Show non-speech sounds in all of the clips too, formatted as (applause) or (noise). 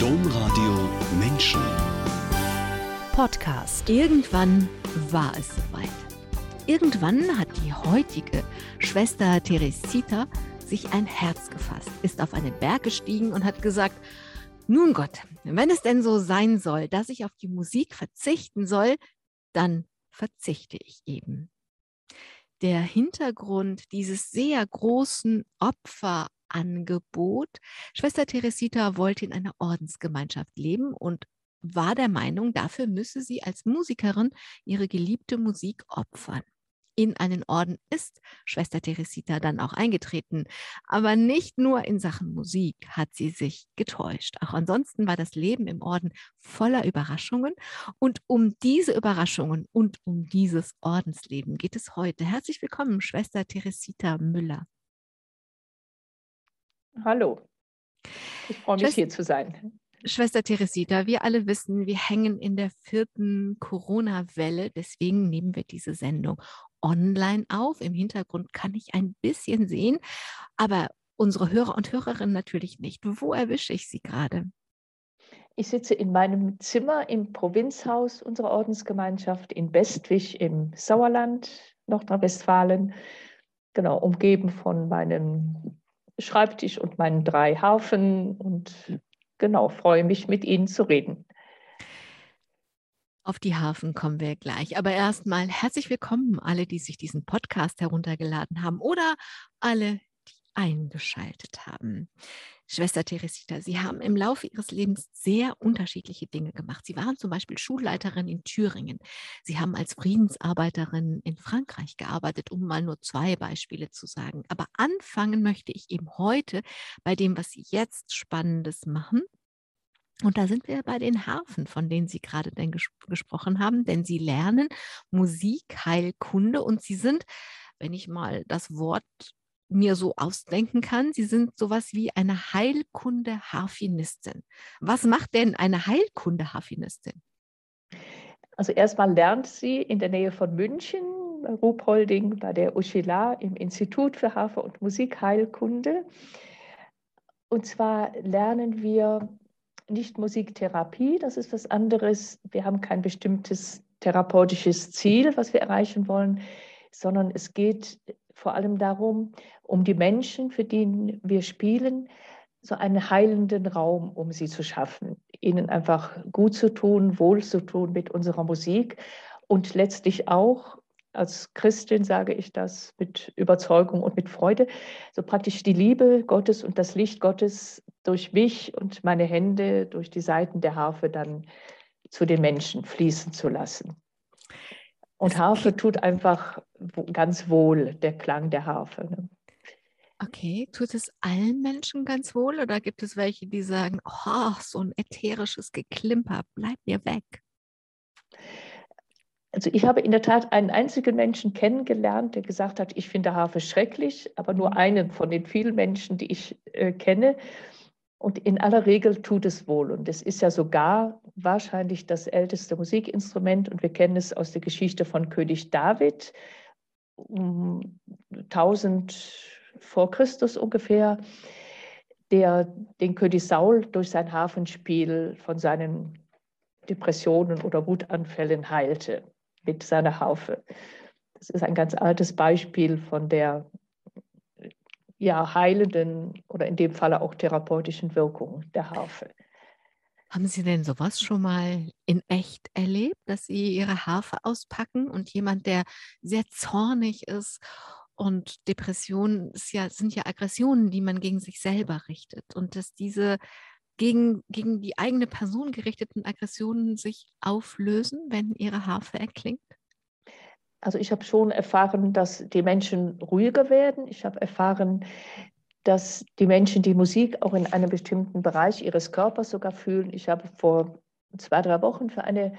Domradio Menschen. Podcast. Irgendwann war es soweit. Irgendwann hat die heutige Schwester Teresita sich ein Herz gefasst, ist auf einen Berg gestiegen und hat gesagt, nun Gott, wenn es denn so sein soll, dass ich auf die Musik verzichten soll, dann verzichte ich eben. Der Hintergrund dieses sehr großen Opferangebot, Schwester Teresita wollte in einer Ordensgemeinschaft leben und war der Meinung, dafür müsse sie als Musikerin ihre geliebte Musik opfern in einen Orden ist Schwester Teresita dann auch eingetreten. Aber nicht nur in Sachen Musik hat sie sich getäuscht. Auch ansonsten war das Leben im Orden voller Überraschungen. Und um diese Überraschungen und um dieses Ordensleben geht es heute. Herzlich willkommen, Schwester Teresita Müller. Hallo, ich freue mich Schwester hier zu sein. Schwester Teresita, wir alle wissen, wir hängen in der vierten Corona-Welle. Deswegen nehmen wir diese Sendung online auf. Im Hintergrund kann ich ein bisschen sehen, aber unsere Hörer und Hörerinnen natürlich nicht. Wo erwische ich Sie gerade? Ich sitze in meinem Zimmer im Provinzhaus unserer Ordensgemeinschaft in Bestwig im Sauerland, Nordrhein-Westfalen, genau, umgeben von meinem Schreibtisch und meinen drei Harfen und genau, freue mich, mit Ihnen zu reden. Auf die Hafen kommen wir gleich. Aber erstmal herzlich willkommen alle, die sich diesen Podcast heruntergeladen haben oder alle, eingeschaltet haben. Schwester Teresita, Sie haben im Laufe Ihres Lebens sehr unterschiedliche Dinge gemacht. Sie waren zum Beispiel Schulleiterin in Thüringen. Sie haben als Friedensarbeiterin in Frankreich gearbeitet, um mal nur zwei Beispiele zu sagen. Aber anfangen möchte ich eben heute bei dem, was Sie jetzt Spannendes machen und da sind wir bei den Harfen, von denen Sie gerade denn ges gesprochen haben, denn Sie lernen Musikheilkunde und Sie sind, wenn ich mal das Wort mir so ausdenken kann, Sie sind sowas wie eine Heilkunde-Harfenistin. Was macht denn eine Heilkunde-Harfenistin? Also erstmal lernt sie in der Nähe von München, Ruhpolding, bei der Uschila im Institut für Harfe- und Musikheilkunde. Und zwar lernen wir nicht Musiktherapie, das ist was anderes. Wir haben kein bestimmtes therapeutisches Ziel, was wir erreichen wollen, sondern es geht vor allem darum, um die Menschen, für die wir spielen, so einen heilenden Raum, um sie zu schaffen, ihnen einfach gut zu tun, wohl zu tun mit unserer Musik und letztlich auch als Christin sage ich das mit Überzeugung und mit Freude, so praktisch die Liebe Gottes und das Licht Gottes durch mich und meine Hände, durch die Seiten der Harfe dann zu den Menschen fließen zu lassen. Und Harfe tut einfach ganz wohl, der Klang der Harfe. Ne? Okay, tut es allen Menschen ganz wohl oder gibt es welche, die sagen, oh, so ein ätherisches Geklimper, bleib mir weg? Also ich habe in der Tat einen einzigen Menschen kennengelernt, der gesagt hat, ich finde Harfe schrecklich, aber nur mhm. einen von den vielen Menschen, die ich äh, kenne. Und in aller Regel tut es wohl. Und es ist ja sogar wahrscheinlich das älteste Musikinstrument. Und wir kennen es aus der Geschichte von König David, um 1000 vor Christus ungefähr, der den König Saul durch sein Hafenspiel von seinen Depressionen oder Wutanfällen heilte mit seiner Harfe. Das ist ein ganz altes Beispiel von der ja, heilenden oder in dem Falle auch therapeutischen Wirkung der Harfe. Haben Sie denn sowas schon mal in echt erlebt, dass Sie Ihre Harfe auspacken und jemand, der sehr zornig ist und Depressionen ja, sind ja Aggressionen, die man gegen sich selber richtet und dass diese gegen, gegen die eigene Person gerichteten Aggressionen sich auflösen, wenn ihre Harfe erklingt? Also ich habe schon erfahren, dass die Menschen ruhiger werden. Ich habe erfahren, dass die Menschen die Musik auch in einem bestimmten Bereich ihres Körpers sogar fühlen. Ich habe vor zwei, drei Wochen für eine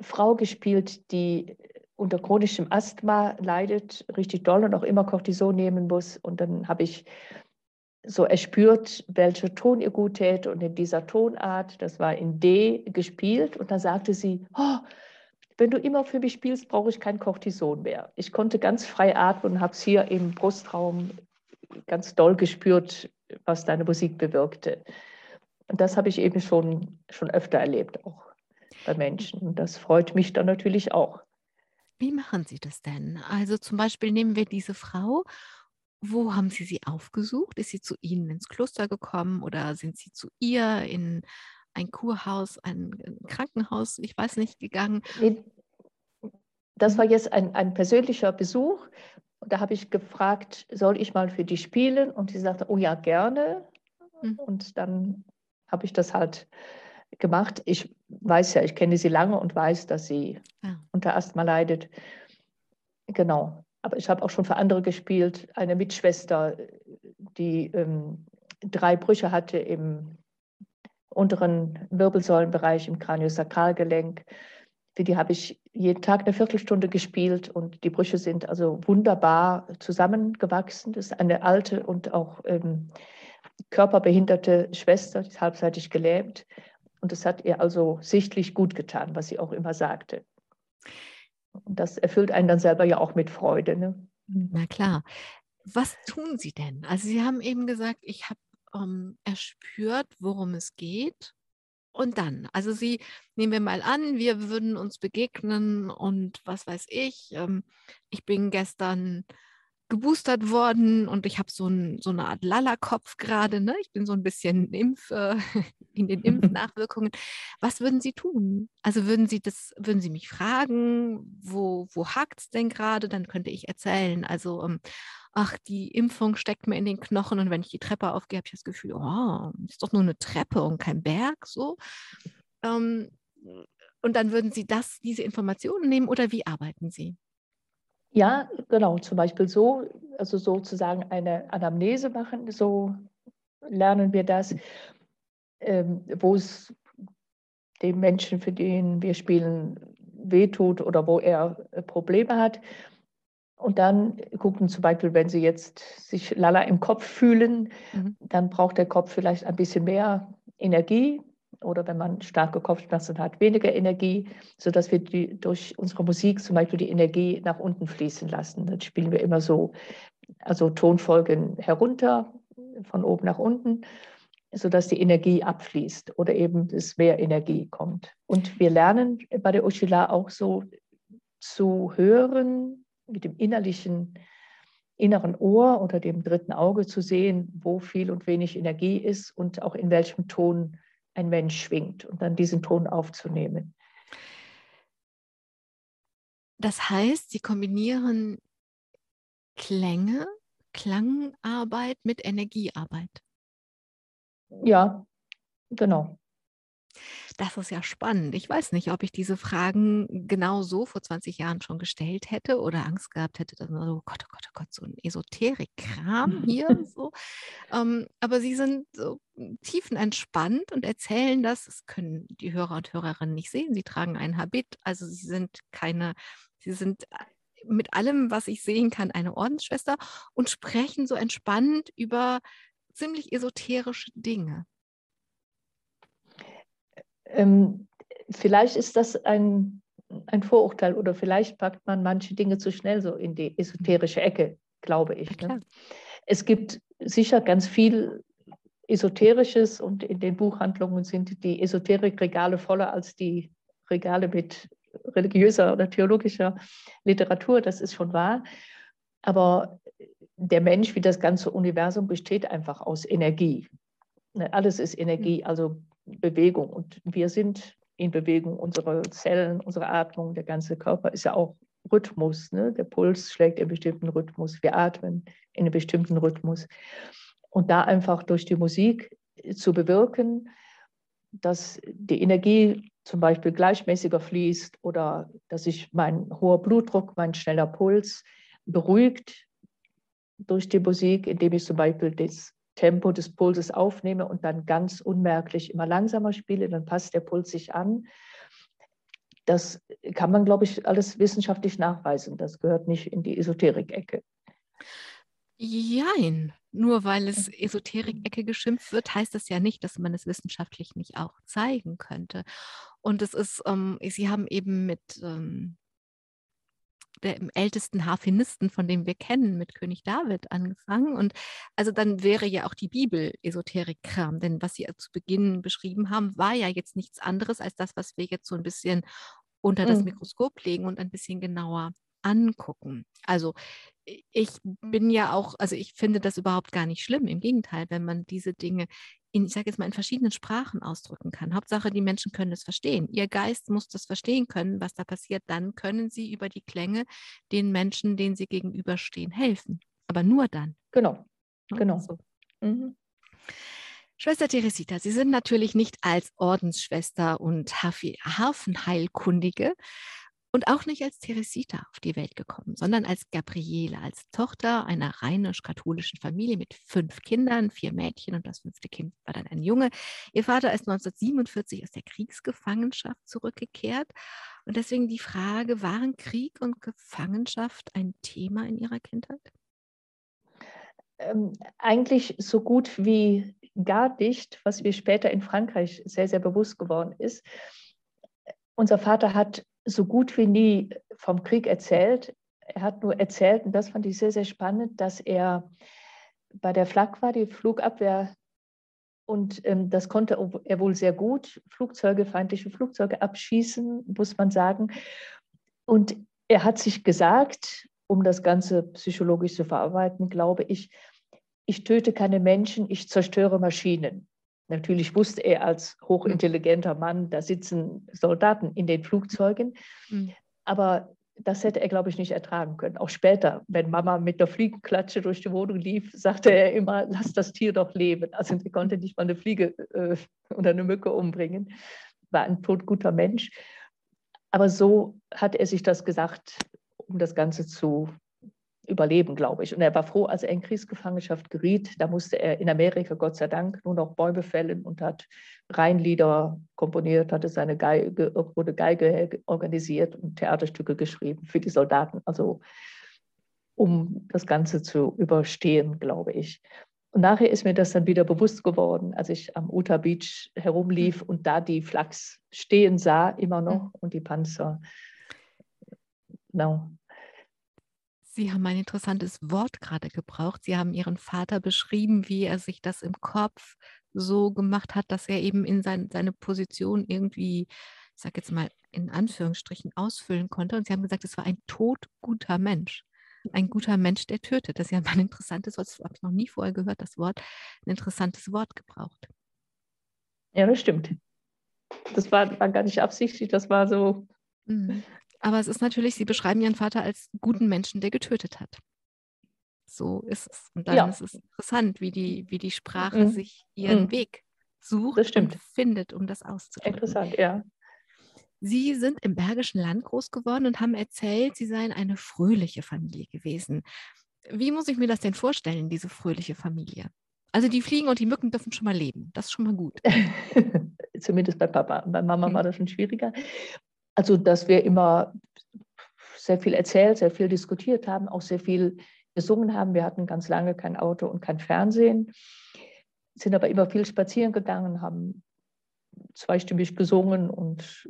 Frau gespielt, die unter chronischem Asthma leidet, richtig doll und auch immer Cortison nehmen muss. Und dann habe ich so erspürt, welcher Ton ihr gut täte und in dieser Tonart, das war in D gespielt und dann sagte sie, oh, wenn du immer für mich spielst, brauche ich kein Cortison mehr. Ich konnte ganz frei atmen und habe es hier im Brustraum ganz doll gespürt, was deine Musik bewirkte. Und das habe ich eben schon, schon öfter erlebt, auch bei Menschen. Und das freut mich dann natürlich auch. Wie machen Sie das denn? Also zum Beispiel nehmen wir diese Frau. Wo haben Sie sie aufgesucht? Ist sie zu Ihnen ins Kloster gekommen oder sind Sie zu ihr in ein Kurhaus, ein Krankenhaus, ich weiß nicht, gegangen? Nee, das war jetzt ein, ein persönlicher Besuch. Da habe ich gefragt, soll ich mal für die spielen? Und sie sagte, oh ja, gerne. Mhm. Und dann habe ich das halt gemacht. Ich weiß ja, ich kenne sie lange und weiß, dass sie ja. unter Asthma leidet. Genau. Aber ich habe auch schon für andere gespielt. Eine Mitschwester, die ähm, drei Brüche hatte im unteren Wirbelsäulenbereich, im Kraniosakralgelenk. Für die habe ich jeden Tag eine Viertelstunde gespielt und die Brüche sind also wunderbar zusammengewachsen. Das ist eine alte und auch ähm, körperbehinderte Schwester, die ist halbseitig gelähmt. Und es hat ihr also sichtlich gut getan, was sie auch immer sagte. Und das erfüllt einen dann selber ja auch mit Freude. Ne? Na klar. Was tun Sie denn? Also Sie haben eben gesagt, ich habe ähm, erspürt, worum es geht. Und dann, also Sie, nehmen wir mal an, wir würden uns begegnen und was weiß ich, ähm, ich bin gestern geboostert worden und ich habe so, ein, so eine Art Lala-Kopf gerade. Ne? Ich bin so ein bisschen Impf, äh, (laughs) in den (laughs) Impfnachwirkungen. Was würden Sie tun? Also würden Sie das, würden Sie mich fragen, wo, wo hakt es denn gerade? Dann könnte ich erzählen. Also, ähm, ach, die Impfung steckt mir in den Knochen und wenn ich die Treppe aufgehe, habe ich das Gefühl, oh, ist doch nur eine Treppe und kein Berg. So. Ähm, und dann würden Sie das, diese Informationen nehmen oder wie arbeiten Sie? Ja, genau, zum Beispiel so, also sozusagen eine Anamnese machen, so lernen wir das, ähm, wo es dem Menschen, für den wir spielen, wehtut oder wo er äh, Probleme hat. Und dann gucken zum Beispiel, wenn Sie jetzt sich lala im Kopf fühlen, mhm. dann braucht der Kopf vielleicht ein bisschen mehr Energie oder wenn man starke Kopfschmerzen hat, weniger Energie, sodass wir die, durch unsere Musik zum Beispiel die Energie nach unten fließen lassen. Dann spielen wir immer so, also Tonfolgen herunter, von oben nach unten, sodass die Energie abfließt oder eben es mehr Energie kommt. Und wir lernen bei der Oshila auch so zu hören, mit dem innerlichen inneren Ohr oder dem dritten Auge zu sehen, wo viel und wenig Energie ist und auch in welchem Ton ein Mensch schwingt und dann diesen Ton aufzunehmen. Das heißt, Sie kombinieren Klänge, Klangarbeit mit Energiearbeit. Ja, genau. Das ist ja spannend. Ich weiß nicht, ob ich diese Fragen genau so vor 20 Jahren schon gestellt hätte oder Angst gehabt hätte, dass man so, oh Gott, oh Gott, oh Gott, so ein Esoterik-Kram (laughs) hier. so. Ähm, aber sie sind so tiefenentspannt und erzählen das. Das können die Hörer und Hörerinnen nicht sehen. Sie tragen ein Habit, also sie sind keine, sie sind äh, mit allem, was ich sehen kann, eine Ordensschwester und sprechen so entspannt über ziemlich esoterische Dinge. Ähm, vielleicht ist das ein, ein Vorurteil oder vielleicht packt man manche Dinge zu schnell so in die esoterische Ecke, glaube ich. Ne? Es gibt sicher ganz viel Esoterisches und in den Buchhandlungen sind die Esoterikregale voller als die Regale mit religiöser oder theologischer Literatur, das ist schon wahr. Aber der Mensch wie das ganze Universum besteht einfach aus Energie. Ne, alles ist Energie, hm. also Bewegung. Und wir sind in Bewegung, unsere Zellen, unsere Atmung, der ganze Körper ist ja auch Rhythmus. Ne? Der Puls schlägt in bestimmten Rhythmus. Wir atmen in einem bestimmten Rhythmus. Und da einfach durch die Musik zu bewirken, dass die Energie zum Beispiel gleichmäßiger fließt oder dass sich mein hoher Blutdruck, mein schneller Puls beruhigt durch die Musik, indem ich zum Beispiel das Tempo des Pulses aufnehme und dann ganz unmerklich immer langsamer spiele, dann passt der Puls sich an. Das kann man, glaube ich, alles wissenschaftlich nachweisen. Das gehört nicht in die Esoterik-Ecke. Jein. Nur weil es Esoterik-Ecke geschimpft wird, heißt das ja nicht, dass man es wissenschaftlich nicht auch zeigen könnte. Und es ist, ähm, Sie haben eben mit ähm, der ältesten Harfenisten, von dem wir kennen, mit König David angefangen. Und also dann wäre ja auch die Bibel Esoterik-Kram, denn was Sie zu Beginn beschrieben haben, war ja jetzt nichts anderes als das, was wir jetzt so ein bisschen unter das mhm. Mikroskop legen und ein bisschen genauer angucken. Also ich bin ja auch, also ich finde das überhaupt gar nicht schlimm. Im Gegenteil, wenn man diese Dinge in, ich sage jetzt mal, in verschiedenen Sprachen ausdrücken kann. Hauptsache, die Menschen können es verstehen. Ihr Geist muss das verstehen können, was da passiert. Dann können sie über die Klänge den Menschen, denen sie gegenüberstehen, helfen. Aber nur dann. Genau, genau. So. Mhm. Schwester Teresita, Sie sind natürlich nicht als Ordensschwester und Hafenheilkundige und auch nicht als Teresita auf die Welt gekommen, sondern als Gabriele, als Tochter einer rheinisch-katholischen Familie mit fünf Kindern, vier Mädchen und das fünfte Kind war dann ein Junge. Ihr Vater ist 1947 aus der Kriegsgefangenschaft zurückgekehrt. Und deswegen die Frage, waren Krieg und Gefangenschaft ein Thema in Ihrer Kindheit? Ähm, eigentlich so gut wie gar nicht, was mir später in Frankreich sehr, sehr bewusst geworden ist. Unser Vater hat so gut wie nie vom Krieg erzählt. Er hat nur erzählt, und das fand ich sehr, sehr spannend, dass er bei der Flak war, die Flugabwehr, und ähm, das konnte er wohl sehr gut, Flugzeuge, feindliche Flugzeuge abschießen, muss man sagen. Und er hat sich gesagt, um das Ganze psychologisch zu verarbeiten, glaube ich, ich töte keine Menschen, ich zerstöre Maschinen. Natürlich wusste er als hochintelligenter Mann, da sitzen Soldaten in den Flugzeugen. Mhm. Aber das hätte er, glaube ich, nicht ertragen können. Auch später, wenn Mama mit der Fliegenklatsche durch die Wohnung lief, sagte er immer, lass das Tier doch leben. Also er konnte nicht mal eine Fliege äh, oder eine Mücke umbringen. War ein totguter Mensch. Aber so hat er sich das gesagt, um das Ganze zu überleben, glaube ich. Und er war froh, als er in Kriegsgefangenschaft geriet. Da musste er in Amerika, Gott sei Dank, nur noch Bäume fällen und hat Rheinlieder komponiert, hatte seine Geige, wurde Geige organisiert und Theaterstücke geschrieben für die Soldaten. Also um das Ganze zu überstehen, glaube ich. Und nachher ist mir das dann wieder bewusst geworden, als ich am Utah Beach herumlief mhm. und da die Flachs stehen sah, immer noch, mhm. und die Panzer. Genau. Sie haben ein interessantes Wort gerade gebraucht. Sie haben Ihren Vater beschrieben, wie er sich das im Kopf so gemacht hat, dass er eben in sein, seine Position irgendwie, ich sage jetzt mal in Anführungsstrichen, ausfüllen konnte. Und Sie haben gesagt, es war ein todguter Mensch. Ein guter Mensch, der tötet. Das ist ja ein interessantes Wort. Das habe ich noch nie vorher gehört, das Wort. Ein interessantes Wort gebraucht. Ja, das stimmt. Das war, war gar nicht absichtlich, das war so. Mhm. Aber es ist natürlich, Sie beschreiben Ihren Vater als guten Menschen, der getötet hat. So ist es. Und dann ja. ist es interessant, wie die, wie die Sprache mhm. sich ihren mhm. Weg sucht und findet, um das auszudrücken. Interessant, ja. Sie sind im Bergischen Land groß geworden und haben erzählt, Sie seien eine fröhliche Familie gewesen. Wie muss ich mir das denn vorstellen, diese fröhliche Familie? Also die Fliegen und die Mücken dürfen schon mal leben. Das ist schon mal gut. (laughs) Zumindest bei Papa. Bei Mama war das schon schwieriger. Also, dass wir immer sehr viel erzählt, sehr viel diskutiert haben, auch sehr viel gesungen haben. Wir hatten ganz lange kein Auto und kein Fernsehen, sind aber immer viel spazieren gegangen, haben zweistimmig gesungen und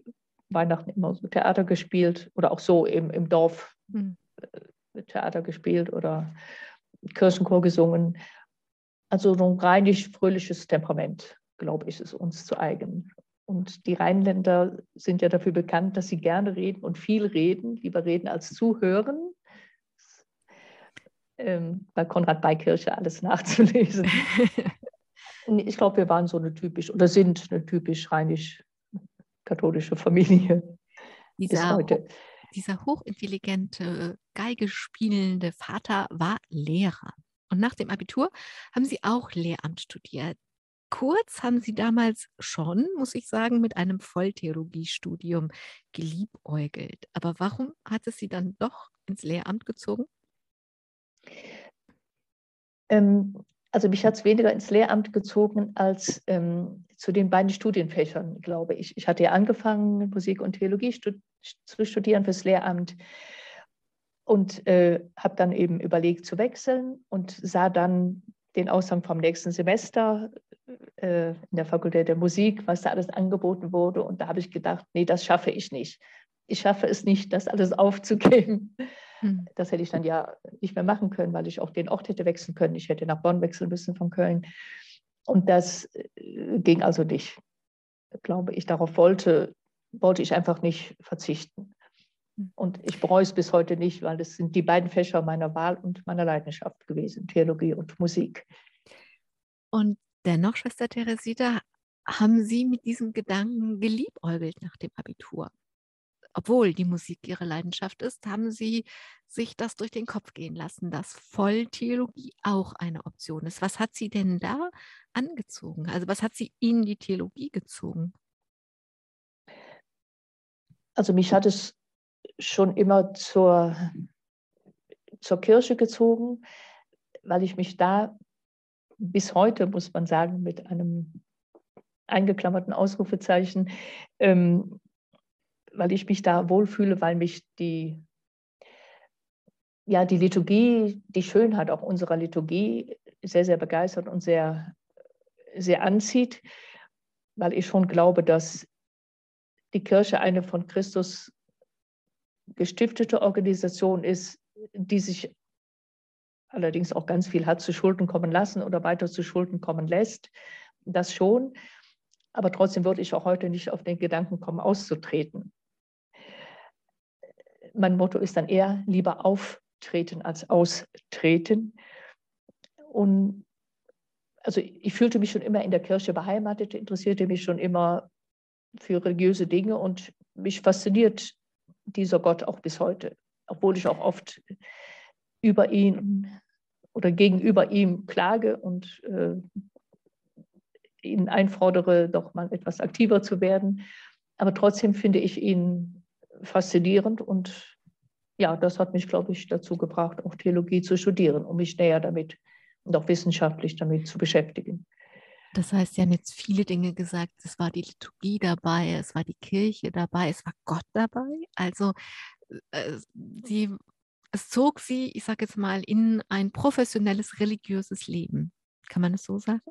Weihnachten immer so Theater gespielt oder auch so im, im Dorf mhm. Theater gespielt oder Kirchenchor gesungen. Also so ein reinlich fröhliches Temperament, glaube ich, ist uns zu eigen. Und die Rheinländer sind ja dafür bekannt, dass sie gerne reden und viel reden, lieber reden als zuhören. Ähm, bei Konrad Beikirche alles (laughs) nachzulesen. ich glaube, wir waren so eine typisch oder sind eine typisch rheinisch-katholische Familie. Dieser, dieser hochintelligente, Geige spielende Vater war Lehrer. Und nach dem Abitur haben Sie auch Lehramt studiert kurz haben Sie damals schon, muss ich sagen, mit einem Volltheologiestudium geliebäugelt. Aber warum hat es Sie dann doch ins Lehramt gezogen? Ähm, also mich hat es weniger ins Lehramt gezogen als ähm, zu den beiden Studienfächern, glaube ich. Ich hatte ja angefangen, Musik und Theologie stud zu studieren fürs Lehramt und äh, habe dann eben überlegt zu wechseln und sah dann den Aushang vom nächsten Semester äh, in der Fakultät der Musik, was da alles angeboten wurde. Und da habe ich gedacht, nee, das schaffe ich nicht. ich schaffe es nicht, das alles (laughs) aufzugeben. Hm. Das hätte ich dann ja nicht mehr machen können, weil ich auch den Ort hätte wechseln können. Ich hätte nach Bonn wechseln müssen von Köln. Und das äh, ging also nicht, glaube ich. Darauf wollte, wollte ich einfach nicht verzichten. Und ich bereue es bis heute nicht, weil es sind die beiden Fächer meiner Wahl und meiner Leidenschaft gewesen, Theologie und Musik. Und dennoch, Schwester Teresita, haben Sie mit diesem Gedanken geliebäugelt nach dem Abitur? Obwohl die Musik Ihre Leidenschaft ist, haben Sie sich das durch den Kopf gehen lassen, dass Volltheologie auch eine Option ist. Was hat Sie denn da angezogen? Also was hat Sie in die Theologie gezogen? Also mich hat es schon immer zur, zur Kirche gezogen, weil ich mich da bis heute, muss man sagen, mit einem eingeklammerten Ausrufezeichen, ähm, weil ich mich da wohlfühle, weil mich die, ja, die Liturgie, die Schönheit auch unserer Liturgie sehr, sehr begeistert und sehr, sehr anzieht, weil ich schon glaube, dass die Kirche eine von Christus gestiftete Organisation ist, die sich allerdings auch ganz viel hat zu Schulden kommen lassen oder weiter zu Schulden kommen lässt. Das schon. Aber trotzdem würde ich auch heute nicht auf den Gedanken kommen, auszutreten. Mein Motto ist dann eher lieber auftreten als austreten. Und also ich fühlte mich schon immer in der Kirche beheimatet, interessierte mich schon immer für religiöse Dinge und mich fasziniert dieser Gott auch bis heute, obwohl ich auch oft über ihn oder gegenüber ihm klage und äh, ihn einfordere, doch mal etwas aktiver zu werden. Aber trotzdem finde ich ihn faszinierend und ja, das hat mich, glaube ich, dazu gebracht, auch Theologie zu studieren, um mich näher damit und auch wissenschaftlich damit zu beschäftigen. Das heißt, Sie haben jetzt viele Dinge gesagt. Es war die Liturgie dabei, es war die Kirche dabei, es war Gott dabei. Also äh, sie, es zog Sie, ich sage jetzt mal, in ein professionelles religiöses Leben. Kann man es so sagen?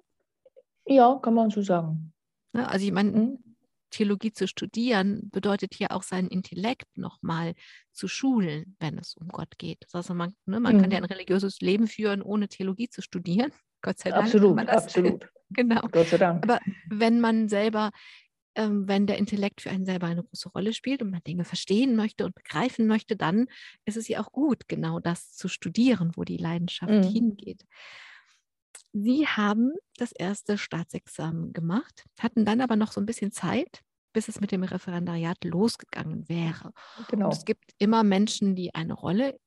Ja, kann man so sagen. Ne, also ich meine, mhm. Theologie zu studieren bedeutet hier auch seinen Intellekt nochmal zu schulen, wenn es um Gott geht. Also man, ne, man mhm. kann ja mhm. ein religiöses Leben führen, ohne Theologie zu studieren. (laughs) Gott sei Dank. Absolut, absolut. Genau. Gott sei Dank. Aber wenn man selber, ähm, wenn der Intellekt für einen selber eine große Rolle spielt und man Dinge verstehen möchte und begreifen möchte, dann ist es ja auch gut, genau das zu studieren, wo die Leidenschaft mhm. hingeht. Sie haben das erste Staatsexamen gemacht, hatten dann aber noch so ein bisschen Zeit, bis es mit dem Referendariat losgegangen wäre. Genau. Und es gibt immer Menschen, die eine Rolle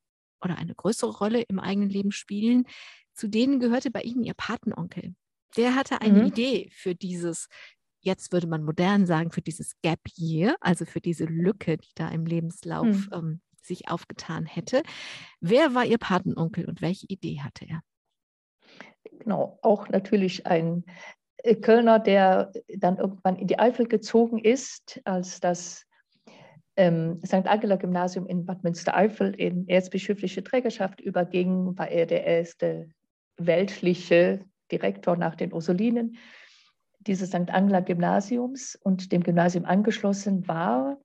oder eine größere Rolle im eigenen Leben spielen. Zu denen gehörte bei Ihnen Ihr Patenonkel. Der hatte eine mhm. Idee für dieses, jetzt würde man modern sagen, für dieses Gap Year, also für diese Lücke, die da im Lebenslauf mhm. ähm, sich aufgetan hätte. Wer war Ihr Patenonkel und welche Idee hatte er? genau, auch natürlich ein äh, Kölner, der dann irgendwann in die Eifel gezogen ist, als das ähm, St. Angela Gymnasium in Bad Münstereifel in erzbischöfliche Trägerschaft überging, war er der erste weltliche Direktor nach den Ursulinen dieses St. Angela Gymnasiums und dem Gymnasium angeschlossen war,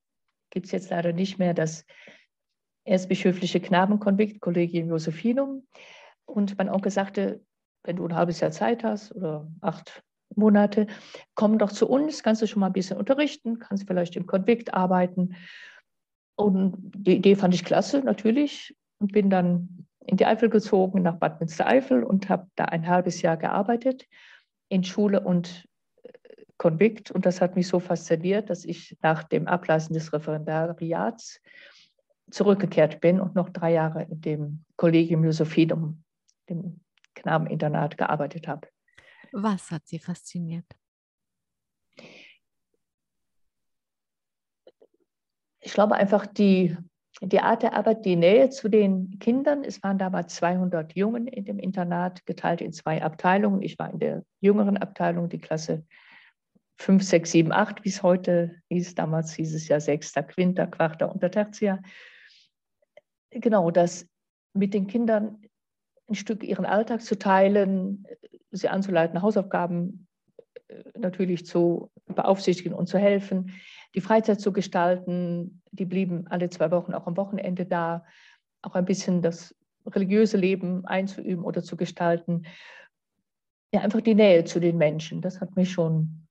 gibt es jetzt leider nicht mehr das erzbischöfliche Knabenkonvikt, Collegium Josephinum. Und mein Onkel sagte, wenn du ein halbes Jahr Zeit hast oder acht Monate, komm doch zu uns, kannst du schon mal ein bisschen unterrichten, kannst vielleicht im Konvikt arbeiten. Und die Idee fand ich klasse, natürlich. Und bin dann in die Eifel gezogen, nach Bad Münstereifel und habe da ein halbes Jahr gearbeitet in Schule und äh, Konvikt. Und das hat mich so fasziniert, dass ich nach dem Ablassen des Referendariats zurückgekehrt bin und noch drei Jahre in dem Collegium Josephinum, dem Knabeninternat gearbeitet habe. Was hat Sie fasziniert? Ich glaube einfach die, die Art der Arbeit, die Nähe zu den Kindern. Es waren damals 200 Jungen in dem Internat, geteilt in zwei Abteilungen. Ich war in der jüngeren Abteilung, die Klasse 5, 6, 7, 8, wie es heute hieß. Damals hieß es ja Sechster, Quinter, Quarter und Tertia. Genau, das mit den Kindern ein Stück ihren Alltag zu teilen, sie anzuleiten, Hausaufgaben natürlich zu beaufsichtigen und zu helfen, die Freizeit zu gestalten, die blieben alle zwei Wochen auch am Wochenende da, auch ein bisschen das religiöse Leben einzuüben oder zu gestalten. Ja, einfach die Nähe zu den Menschen, das hat mich schon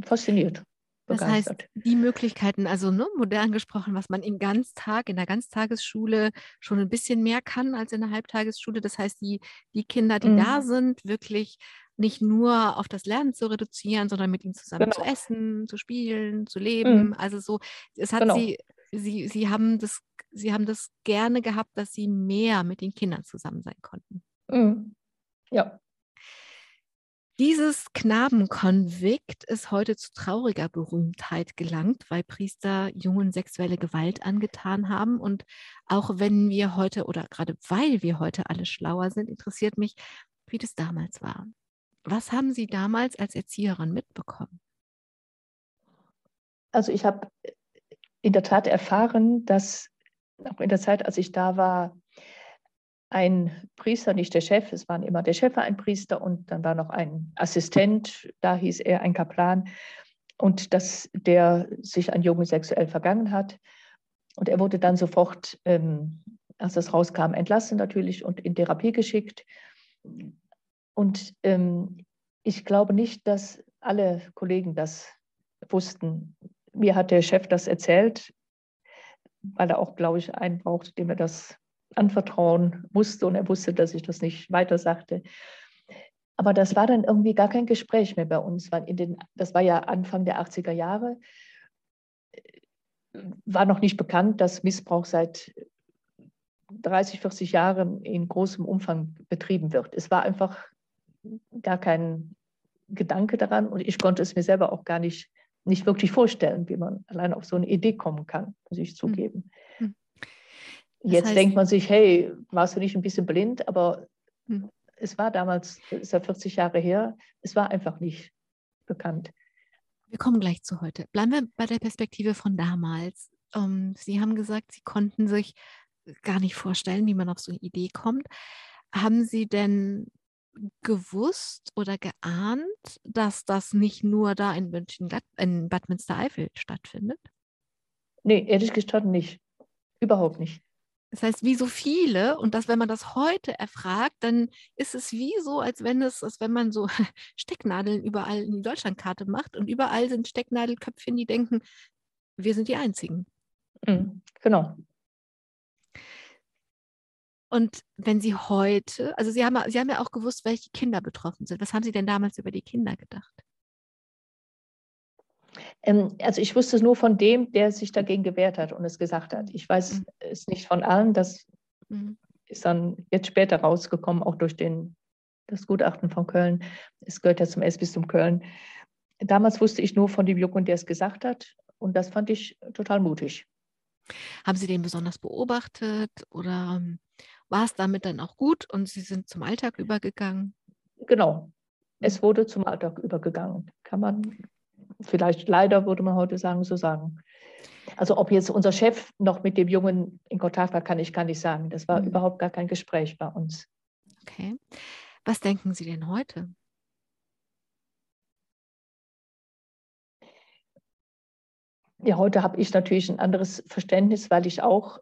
fasziniert. Das heißt, die Möglichkeiten, also ne, modern gesprochen, was man im Ganztag, in der Ganztagesschule schon ein bisschen mehr kann als in der Halbtagesschule. Das heißt, die, die Kinder, die mhm. da sind, wirklich nicht nur auf das Lernen zu reduzieren, sondern mit ihnen zusammen genau. zu essen, zu spielen, zu leben. Mhm. Also so, es hat genau. sie, sie, sie haben das, sie haben das gerne gehabt, dass sie mehr mit den Kindern zusammen sein konnten. Mhm. Ja. Dieses Knabenkonvikt ist heute zu trauriger Berühmtheit gelangt, weil Priester Jungen sexuelle Gewalt angetan haben. Und auch wenn wir heute oder gerade weil wir heute alle schlauer sind, interessiert mich, wie das damals war. Was haben Sie damals als Erzieherin mitbekommen? Also ich habe in der Tat erfahren, dass auch in der Zeit, als ich da war, ein Priester, nicht der Chef, es waren immer der Chef ein Priester und dann war noch ein Assistent, da hieß er ein Kaplan, und dass der sich an Jungen sexuell vergangen hat. Und er wurde dann sofort, ähm, als das rauskam, entlassen natürlich und in Therapie geschickt. Und ähm, ich glaube nicht, dass alle Kollegen das wussten. Mir hat der Chef das erzählt, weil er auch, glaube ich, einen brauchte, dem er das anvertrauen musste und er wusste, dass ich das nicht weiter sagte. Aber das war dann irgendwie gar kein Gespräch mehr bei uns. Weil in den, das war ja Anfang der 80er Jahre. War noch nicht bekannt, dass Missbrauch seit 30, 40 Jahren in großem Umfang betrieben wird. Es war einfach gar kein Gedanke daran und ich konnte es mir selber auch gar nicht, nicht wirklich vorstellen, wie man allein auf so eine Idee kommen kann, muss ich hm. zugeben. Hm. Jetzt heißt, denkt man sich, hey, warst du nicht ein bisschen blind? Aber hm. es war damals, ist ja 40 Jahre her, es war einfach nicht bekannt. Wir kommen gleich zu heute. Bleiben wir bei der Perspektive von damals. Ähm, Sie haben gesagt, Sie konnten sich gar nicht vorstellen, wie man auf so eine Idee kommt. Haben Sie denn gewusst oder geahnt, dass das nicht nur da in München, in Bad Münstereifel stattfindet? Nee, ehrlich gesagt nicht. Überhaupt nicht. Das heißt, wie so viele, und das, wenn man das heute erfragt, dann ist es wie so, als wenn es, als wenn man so (laughs) Stecknadeln überall in die Deutschlandkarte macht und überall sind Stecknadelköpfchen, die denken, wir sind die Einzigen. Mhm, genau. Und wenn Sie heute, also Sie haben, Sie haben ja auch gewusst, welche Kinder betroffen sind. Was haben Sie denn damals über die Kinder gedacht? Ähm, also ich wusste es nur von dem, der sich dagegen gewehrt hat und es gesagt hat. Ich weiß mhm. es nicht von allen. Das mhm. ist dann jetzt später rausgekommen, auch durch den, das Gutachten von Köln. Es gehört ja zum Erzbistum Köln. Damals wusste ich nur von dem Jungen, der es gesagt hat. Und das fand ich total mutig. Haben Sie den besonders beobachtet oder ähm, war es damit dann auch gut und Sie sind zum Alltag übergegangen? Genau. Es wurde zum Alltag übergegangen. Kann man vielleicht leider, würde man heute sagen, so sagen. Also ob jetzt unser Chef noch mit dem Jungen in Kontakt war, kann ich gar nicht sagen. Das war mhm. überhaupt gar kein Gespräch bei uns. Okay. Was denken Sie denn heute? Ja, heute habe ich natürlich ein anderes Verständnis, weil ich auch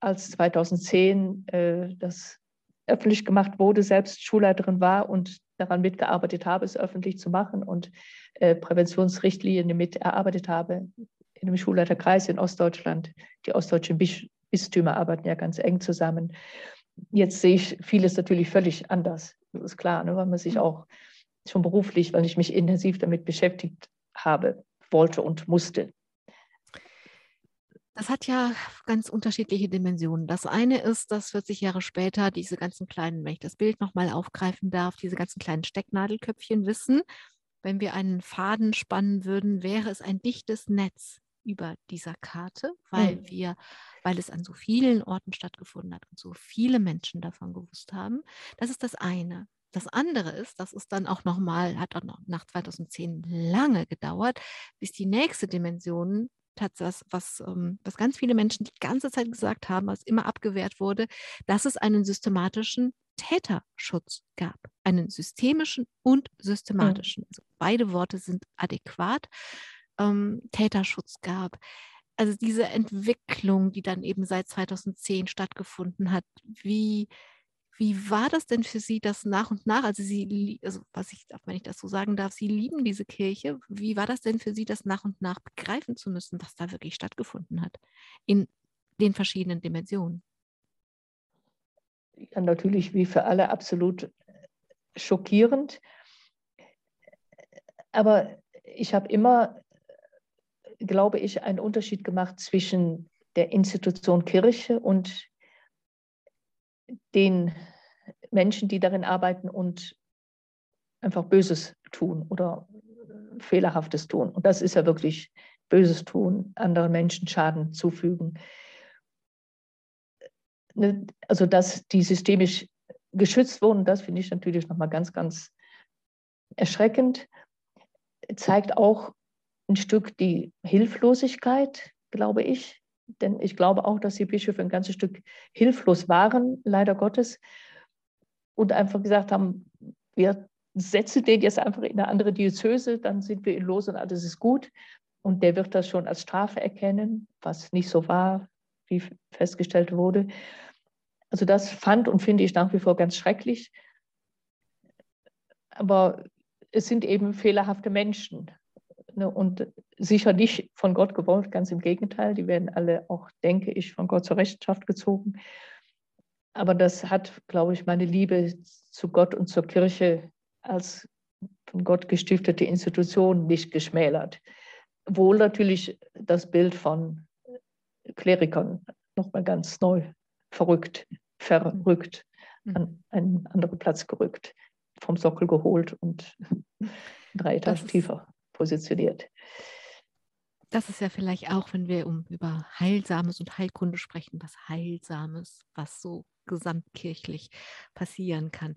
als 2010 äh, das öffentlich gemacht wurde, selbst Schulleiterin war und daran mitgearbeitet habe, es öffentlich zu machen und äh, Präventionsrichtlinien mit erarbeitet habe in einem Schulleiterkreis in Ostdeutschland. Die ostdeutschen Bistümer arbeiten ja ganz eng zusammen. Jetzt sehe ich vieles natürlich völlig anders. Das ist klar, ne, weil man sich auch schon beruflich, weil ich mich intensiv damit beschäftigt habe, wollte und musste. Das hat ja ganz unterschiedliche Dimensionen. Das eine ist, dass 40 Jahre später diese ganzen kleinen, wenn ich das Bild nochmal aufgreifen darf, diese ganzen kleinen Stecknadelköpfchen wissen, wenn wir einen Faden spannen würden, wäre es ein dichtes Netz über dieser Karte, weil mhm. wir, weil es an so vielen Orten stattgefunden hat und so viele Menschen davon gewusst haben. Das ist das eine. Das andere ist, das ist dann auch nochmal, hat auch noch nach 2010 lange gedauert, bis die nächste Dimension das, was, ähm, was ganz viele Menschen die ganze Zeit gesagt haben, was immer abgewehrt wurde, dass es einen systematischen Täterschutz gab. Einen systemischen und systematischen. Mhm. Also beide Worte sind adäquat. Ähm, Täterschutz gab. also diese Entwicklung, die dann eben seit 2010 stattgefunden hat, wie, wie war das denn für Sie, das nach und nach, also Sie, also was ich, wenn ich das so sagen darf, Sie lieben diese Kirche. Wie war das denn für Sie, das nach und nach begreifen zu müssen, was da wirklich stattgefunden hat in den verschiedenen Dimensionen? Ja, natürlich wie für alle absolut schockierend. Aber ich habe immer, glaube ich, einen Unterschied gemacht zwischen der Institution Kirche und den Menschen, die darin arbeiten und einfach Böses tun oder Fehlerhaftes tun. Und das ist ja wirklich Böses tun, anderen Menschen Schaden zufügen. Ne, also, dass die systemisch geschützt wurden, das finde ich natürlich nochmal ganz, ganz erschreckend. Zeigt auch ein Stück die Hilflosigkeit, glaube ich, denn ich glaube auch, dass die Bischöfe ein ganzes Stück hilflos waren, leider Gottes, und einfach gesagt haben, wir setzen den jetzt einfach in eine andere Diözese, dann sind wir ihn los und alles ist gut. Und der wird das schon als Strafe erkennen, was nicht so war, wie festgestellt wurde. Also das fand und finde ich nach wie vor ganz schrecklich. Aber es sind eben fehlerhafte Menschen ne, und sicher nicht von Gott gewollt, ganz im Gegenteil. Die werden alle auch, denke ich, von Gott zur Rechenschaft gezogen. Aber das hat, glaube ich, meine Liebe zu Gott und zur Kirche als von Gott gestiftete Institution nicht geschmälert. Wohl natürlich das Bild von Klerikern nochmal ganz neu verrückt, verrückt, mhm. an einen anderen Platz gerückt, vom Sockel geholt und (laughs) drei Etagen tiefer positioniert. Das ist ja vielleicht auch, wenn wir um über Heilsames und Heilkunde sprechen, was Heilsames, was so gesamtkirchlich passieren kann.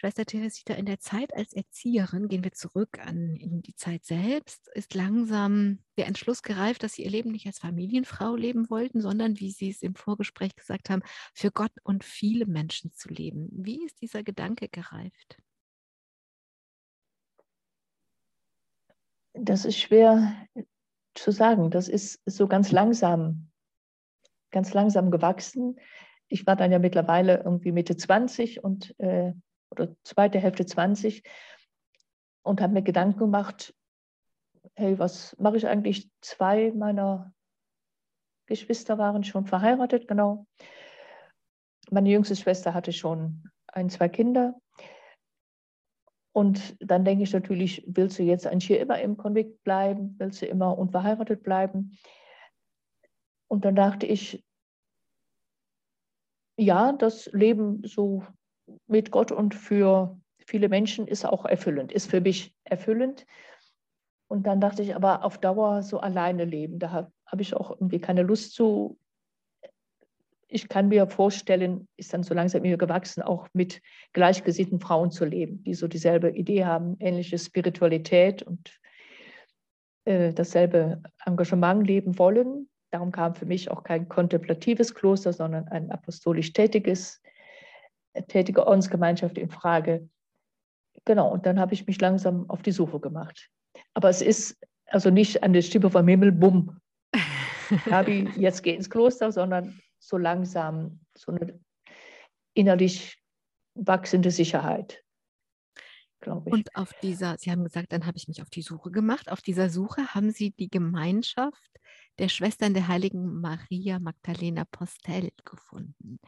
Schwester Teresita, in der Zeit als Erzieherin, gehen wir zurück an in die Zeit selbst, ist langsam der Entschluss gereift, dass Sie Ihr Leben nicht als Familienfrau leben wollten, sondern, wie Sie es im Vorgespräch gesagt haben, für Gott und viele Menschen zu leben. Wie ist dieser Gedanke gereift? Das ist schwer zu sagen. Das ist so ganz langsam, ganz langsam gewachsen. Ich war dann ja mittlerweile irgendwie Mitte 20 und äh, oder zweite Hälfte 20 und habe mir Gedanken gemacht, hey, was mache ich eigentlich? Zwei meiner Geschwister waren schon verheiratet, genau. Meine jüngste Schwester hatte schon ein, zwei Kinder. Und dann denke ich natürlich, willst du jetzt eigentlich hier immer im Konvikt bleiben? Willst du immer unverheiratet bleiben? Und dann dachte ich, ja, das Leben so mit Gott und für viele Menschen ist auch erfüllend, ist für mich erfüllend. Und dann dachte ich, aber auf Dauer so alleine leben, da habe hab ich auch irgendwie keine Lust zu. Ich kann mir vorstellen, ist dann so langsam mir gewachsen, auch mit gleichgesinnten Frauen zu leben, die so dieselbe Idee haben, ähnliche Spiritualität und äh, dasselbe Engagement leben wollen. Darum kam für mich auch kein kontemplatives Kloster, sondern ein apostolisch tätiges tätige Ordensgemeinschaft in Frage. Genau, und dann habe ich mich langsam auf die Suche gemacht. Aber es ist also nicht an der Stimme vom Himmel, bumm, (laughs) Gabi, jetzt geh ins Kloster, sondern so langsam so eine innerlich wachsende Sicherheit, ich. Und auf dieser, Sie haben gesagt, dann habe ich mich auf die Suche gemacht. Auf dieser Suche haben Sie die Gemeinschaft der Schwestern der heiligen Maria Magdalena Postel gefunden.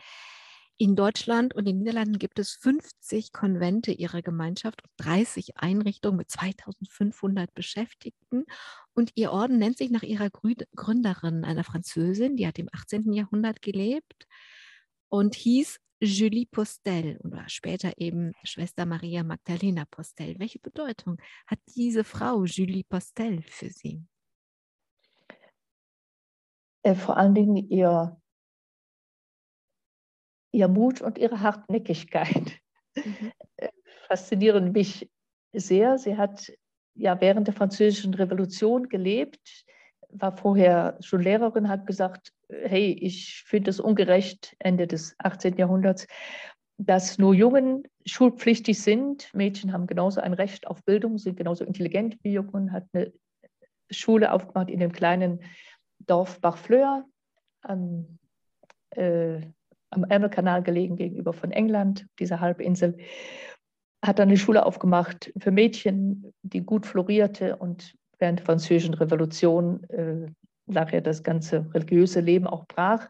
In Deutschland und den Niederlanden gibt es 50 Konvente ihrer Gemeinschaft und 30 Einrichtungen mit 2500 Beschäftigten. Und ihr Orden nennt sich nach ihrer Gründerin, einer Französin, die hat im 18. Jahrhundert gelebt und hieß Julie Postel oder später eben Schwester Maria Magdalena Postel. Welche Bedeutung hat diese Frau Julie Postel für Sie? Äh, vor allen Dingen ihr ihr Mut und ihre Hartnäckigkeit mhm. Äh, faszinieren mich sehr. Sie hat ja während der Französischen Revolution gelebt, war vorher schon Lehrerin, hat gesagt, hey, ich finde es ungerecht, Ende des 18. Jahrhunderts, dass nur Jungen schulpflichtig sind. Mädchen haben genauso ein Recht auf Bildung, sind genauso intelligent wie Jungen, hat eine Schule aufgemacht in dem kleinen Dorf Bachfleur am, äh, am Ärmelkanal gelegen gegenüber von England, dieser Halbinsel, hat dann eine Schule aufgemacht für Mädchen, die gut florierte und während der Französischen Revolution äh, nachher das ganze religiöse Leben auch brach.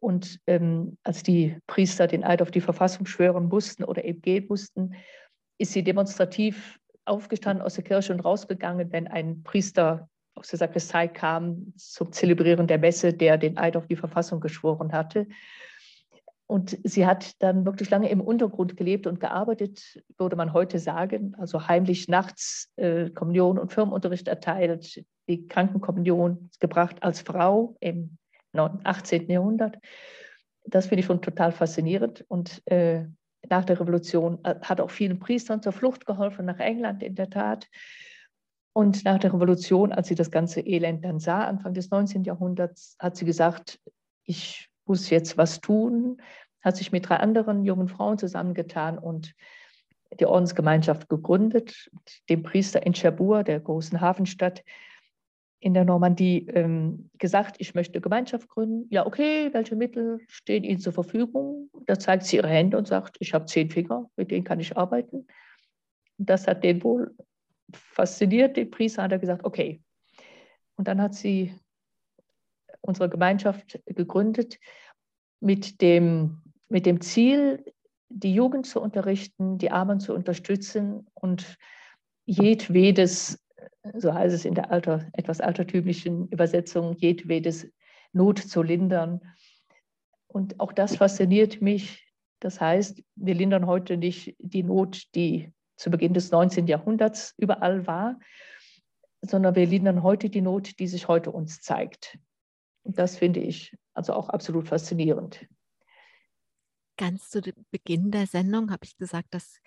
Und ähm, als die Priester den Eid auf die Verfassung schwören mussten oder eben gehen mussten, ist sie demonstrativ aufgestanden aus der Kirche und rausgegangen, wenn ein Priester aus der Sakristei kam zum Zelebrieren der Messe, der den Eid auf die Verfassung geschworen hatte. Und sie hat dann wirklich lange im Untergrund gelebt und gearbeitet, würde man heute sagen. Also heimlich nachts äh, Kommunion und Firmenunterricht erteilt, die Krankenkommunion gebracht als Frau im 18. Jahrhundert. Das finde ich schon total faszinierend. Und äh, nach der Revolution äh, hat auch vielen Priestern zur Flucht geholfen nach England in der Tat. Und nach der Revolution, als sie das ganze Elend dann sah, Anfang des 19. Jahrhunderts, hat sie gesagt, ich muss jetzt was tun, hat sich mit drei anderen jungen Frauen zusammengetan und die Ordensgemeinschaft gegründet, dem Priester in Cherbourg, der großen Hafenstadt, in der Normandie ähm, gesagt, ich möchte Gemeinschaft gründen. Ja, okay, welche Mittel stehen Ihnen zur Verfügung? Da zeigt sie ihre Hände und sagt, ich habe zehn Finger, mit denen kann ich arbeiten. Das hat den wohl fasziniert. Den Priester hat er gesagt, okay. Und dann hat sie unsere Gemeinschaft gegründet mit dem, mit dem Ziel, die Jugend zu unterrichten, die Armen zu unterstützen und jedwedes so heißt es in der alter, etwas altertümlichen Übersetzung, jedwedes Not zu lindern. Und auch das fasziniert mich. Das heißt, wir lindern heute nicht die Not, die zu Beginn des 19. Jahrhunderts überall war, sondern wir lindern heute die Not, die sich heute uns zeigt. Das finde ich also auch absolut faszinierend. Ganz zu Beginn der Sendung habe ich gesagt, dass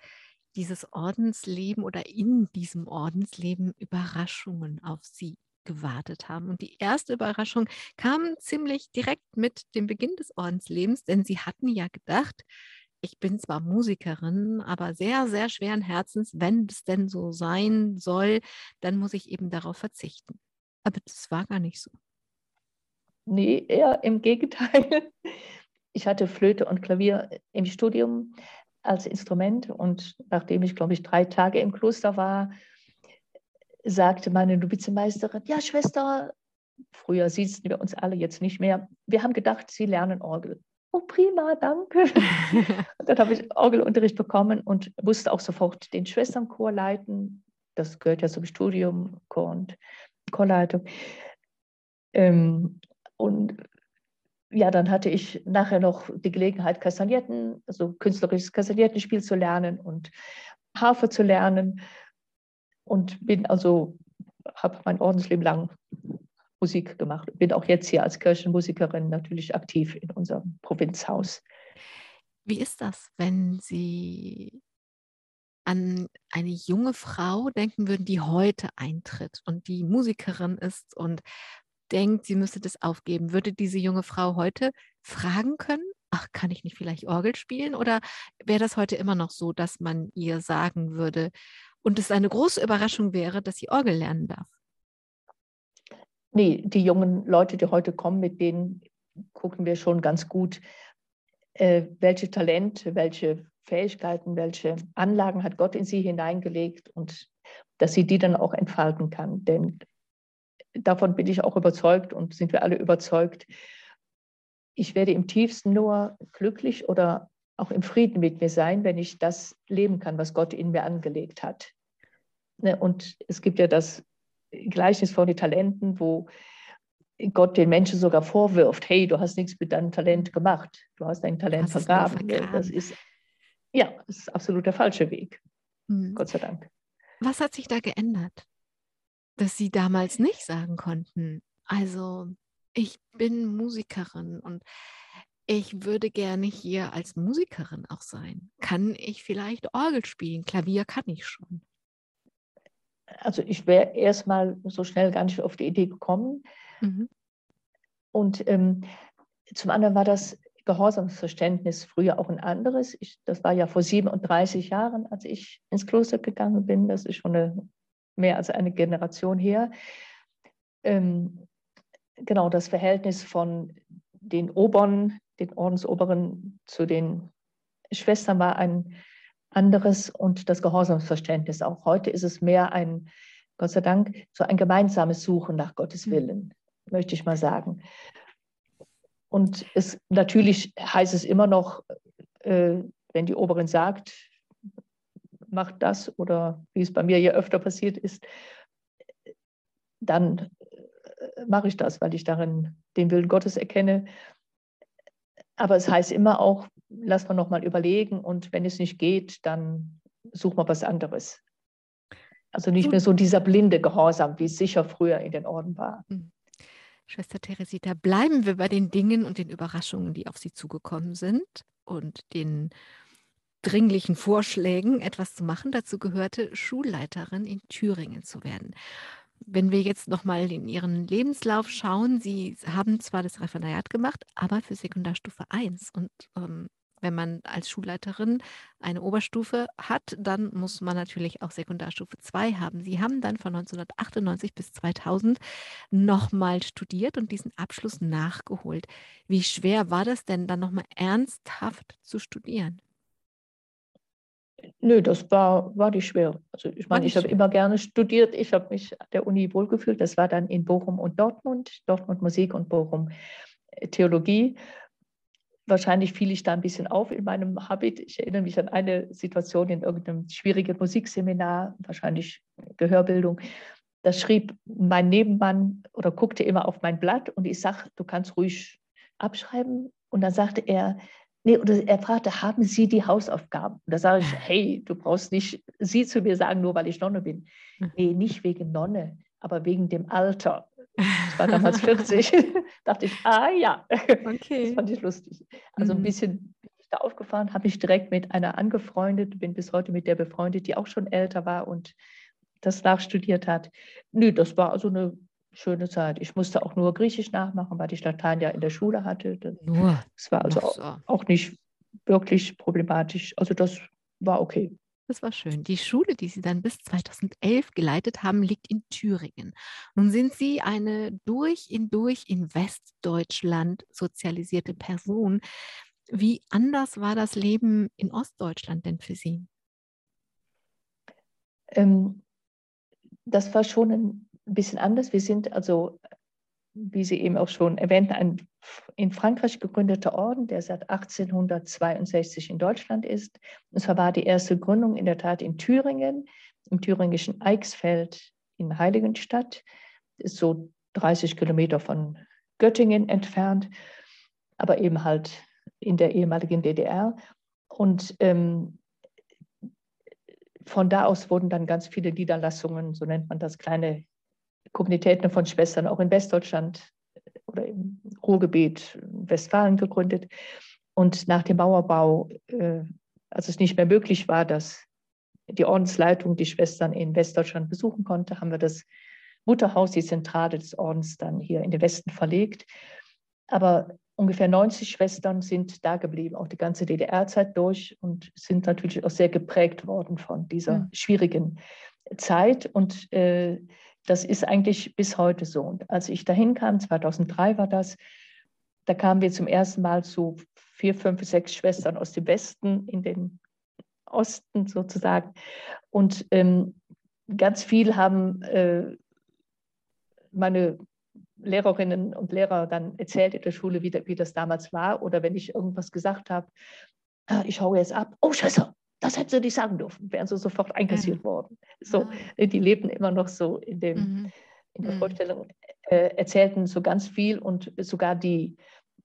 dieses Ordensleben oder in diesem Ordensleben Überraschungen auf sie gewartet haben. Und die erste Überraschung kam ziemlich direkt mit dem Beginn des Ordenslebens, denn sie hatten ja gedacht, ich bin zwar Musikerin, aber sehr, sehr schweren Herzens, wenn es denn so sein soll, dann muss ich eben darauf verzichten. Aber das war gar nicht so. Nee, eher im Gegenteil. (laughs) Ich hatte Flöte und Klavier im Studium als Instrument. Und nachdem ich, glaube ich, drei Tage im Kloster war, sagte meine Novizemeisterin, ja, Schwester, früher sitzen wir uns alle jetzt nicht mehr, wir haben gedacht, Sie lernen Orgel. Oh, prima, danke. (laughs) dann habe ich Orgelunterricht bekommen und musste auch sofort den Schwesternchor leiten. Das gehört ja zum Studium, Chor und Chorleitung. Ähm, und ja, dann hatte ich nachher noch die Gelegenheit, Kastagnetten, also künstlerisches Kastagnettenspiel zu lernen und Harfe zu lernen. Und bin also, habe mein Ordensleben lang Musik gemacht. Bin auch jetzt hier als Kirchenmusikerin natürlich aktiv in unserem Provinzhaus. Wie ist das, wenn Sie an eine junge Frau denken würden, die heute eintritt und die Musikerin ist und denkt, sie müsste das aufgeben, würde diese junge Frau heute fragen können, ach, kann ich nicht vielleicht Orgel spielen? Oder wäre das heute immer noch so, dass man ihr sagen würde und es eine große Überraschung wäre, dass sie Orgel lernen darf? Nee, die jungen Leute, die heute kommen, mit denen gucken wir schon ganz gut, äh, welche Talente, welche Fähigkeiten, welche Anlagen hat Gott in sie hineingelegt und dass sie die dann auch entfalten kann. Denn davon bin ich auch überzeugt und sind wir alle überzeugt. Ich werde im tiefsten nur glücklich oder auch im Frieden mit mir sein, wenn ich das leben kann, was Gott in mir angelegt hat. Ne, und es gibt ja das Gleichnis von den Talenten, wo Gott den Menschen sogar vorwirft, hey, du hast nichts mit deinem Talent gemacht, du hast dein Talent vergraben. Ne, das ist, ja, das ist absolut der falsche Weg. Mhm. Gott sei Dank. Was hat sich da geändert? Dass sie damals nicht sagen konnten, also ich bin Musikerin und ich würde gerne hier als Musikerin auch sein. Kann ich vielleicht Orgel spielen? Klavier kann ich schon. Also ich wäre erstmal so schnell gar nicht auf die Idee gekommen. Mhm. Und ähm, zum anderen war das Gehorsamsverständnis früher auch ein anderes. Ich, das war ja vor 37 Jahren, als ich ins Kloster gegangen bin. Das ist schon eine mehr als eine Generation her. Ähm, genau das Verhältnis von den Obern, den Ordensoberen zu den Schwestern war ein anderes und das Gehorsamsverständnis auch. Heute ist es mehr ein, Gott sei Dank, so ein gemeinsames Suchen nach Gottes hm. Willen, mhm. möchte ich mal sagen. Und es, natürlich heißt es immer noch, äh, wenn die Oberin sagt, macht das oder wie es bei mir ja öfter passiert ist, dann äh, mache ich das, weil ich darin den Willen Gottes erkenne. Aber es heißt immer auch, lass mal nochmal überlegen und wenn es nicht geht, dann such mal was anderes. Also nicht mehr so dieser blinde Gehorsam, wie es sicher früher in den Orden war. Hm. Schwester Teresita, bleiben wir bei den Dingen und den Überraschungen, die auf Sie zugekommen sind und den dringlichen Vorschlägen, etwas zu machen. Dazu gehörte, Schulleiterin in Thüringen zu werden. Wenn wir jetzt nochmal in Ihren Lebenslauf schauen, Sie haben zwar das Referendariat gemacht, aber für Sekundarstufe 1. Und ähm, wenn man als Schulleiterin eine Oberstufe hat, dann muss man natürlich auch Sekundarstufe 2 haben. Sie haben dann von 1998 bis 2000 nochmal studiert und diesen Abschluss nachgeholt. Wie schwer war das denn dann nochmal ernsthaft zu studieren? Nö, das war, war nicht schwer. Also ich meine, ich habe immer gerne studiert. Ich habe mich an der Uni wohlgefühlt. Das war dann in Bochum und Dortmund, Dortmund Musik und Bochum äh, Theologie. Wahrscheinlich fiel ich da ein bisschen auf in meinem Habit. Ich erinnere mich an eine Situation in irgendeinem schwierigen Musikseminar, wahrscheinlich Gehörbildung. Da schrieb mein Nebenmann oder guckte immer auf mein Blatt und ich sage, du kannst ruhig abschreiben. Und dann sagte er, Nee, oder er fragte, haben Sie die Hausaufgaben? Und da sage ich, (laughs) hey, du brauchst nicht Sie zu mir sagen, nur weil ich Nonne bin. Hm. Nee, nicht wegen Nonne, aber wegen dem Alter. Ich war damals (laughs) 40. (laughs) dachte ich, ah ja, okay. das fand ich lustig. Also ein mhm. bisschen bin ich da aufgefahren, habe mich direkt mit einer angefreundet, bin bis heute mit der befreundet, die auch schon älter war und das nachstudiert hat. Nö, das war also eine schöne Zeit. Ich musste auch nur Griechisch nachmachen, weil ich Latein ja in der Schule hatte. Nur. Das war also auch, auch nicht wirklich problematisch. Also das war okay. Das war schön. Die Schule, die Sie dann bis 2011 geleitet haben, liegt in Thüringen. Nun sind Sie eine durch in durch in Westdeutschland sozialisierte Person. Wie anders war das Leben in Ostdeutschland denn für Sie? Ähm, das war schon ein ein bisschen anders. Wir sind also, wie Sie eben auch schon erwähnten, ein in Frankreich gegründeter Orden, der seit 1862 in Deutschland ist. Und zwar war die erste Gründung in der Tat in Thüringen, im thüringischen Eichsfeld in Heiligenstadt. Ist so 30 Kilometer von Göttingen entfernt, aber eben halt in der ehemaligen DDR. Und ähm, von da aus wurden dann ganz viele Niederlassungen, so nennt man das, kleine Kommunitäten von Schwestern auch in Westdeutschland oder im Ruhrgebiet Westfalen gegründet. Und nach dem Mauerbau, äh, als es nicht mehr möglich war, dass die Ordensleitung die Schwestern in Westdeutschland besuchen konnte, haben wir das Mutterhaus, die Zentrale des Ordens, dann hier in den Westen verlegt. Aber ungefähr 90 Schwestern sind da geblieben, auch die ganze DDR-Zeit durch und sind natürlich auch sehr geprägt worden von dieser mhm. schwierigen Zeit. Und äh, das ist eigentlich bis heute so. Und als ich dahin kam, 2003 war das, da kamen wir zum ersten Mal zu vier, fünf, sechs Schwestern aus dem Westen in den Osten sozusagen. Und ähm, ganz viel haben äh, meine Lehrerinnen und Lehrer dann erzählt in der Schule, wie, wie das damals war. Oder wenn ich irgendwas gesagt habe, ah, ich haue jetzt ab, oh Schwester, das hätten sie nicht sagen dürfen, wären sie sofort einkassiert mhm. worden. So, ah. die lebten immer noch so in, dem, mhm. in der mhm. Vorstellung, äh, erzählten so ganz viel und sogar die,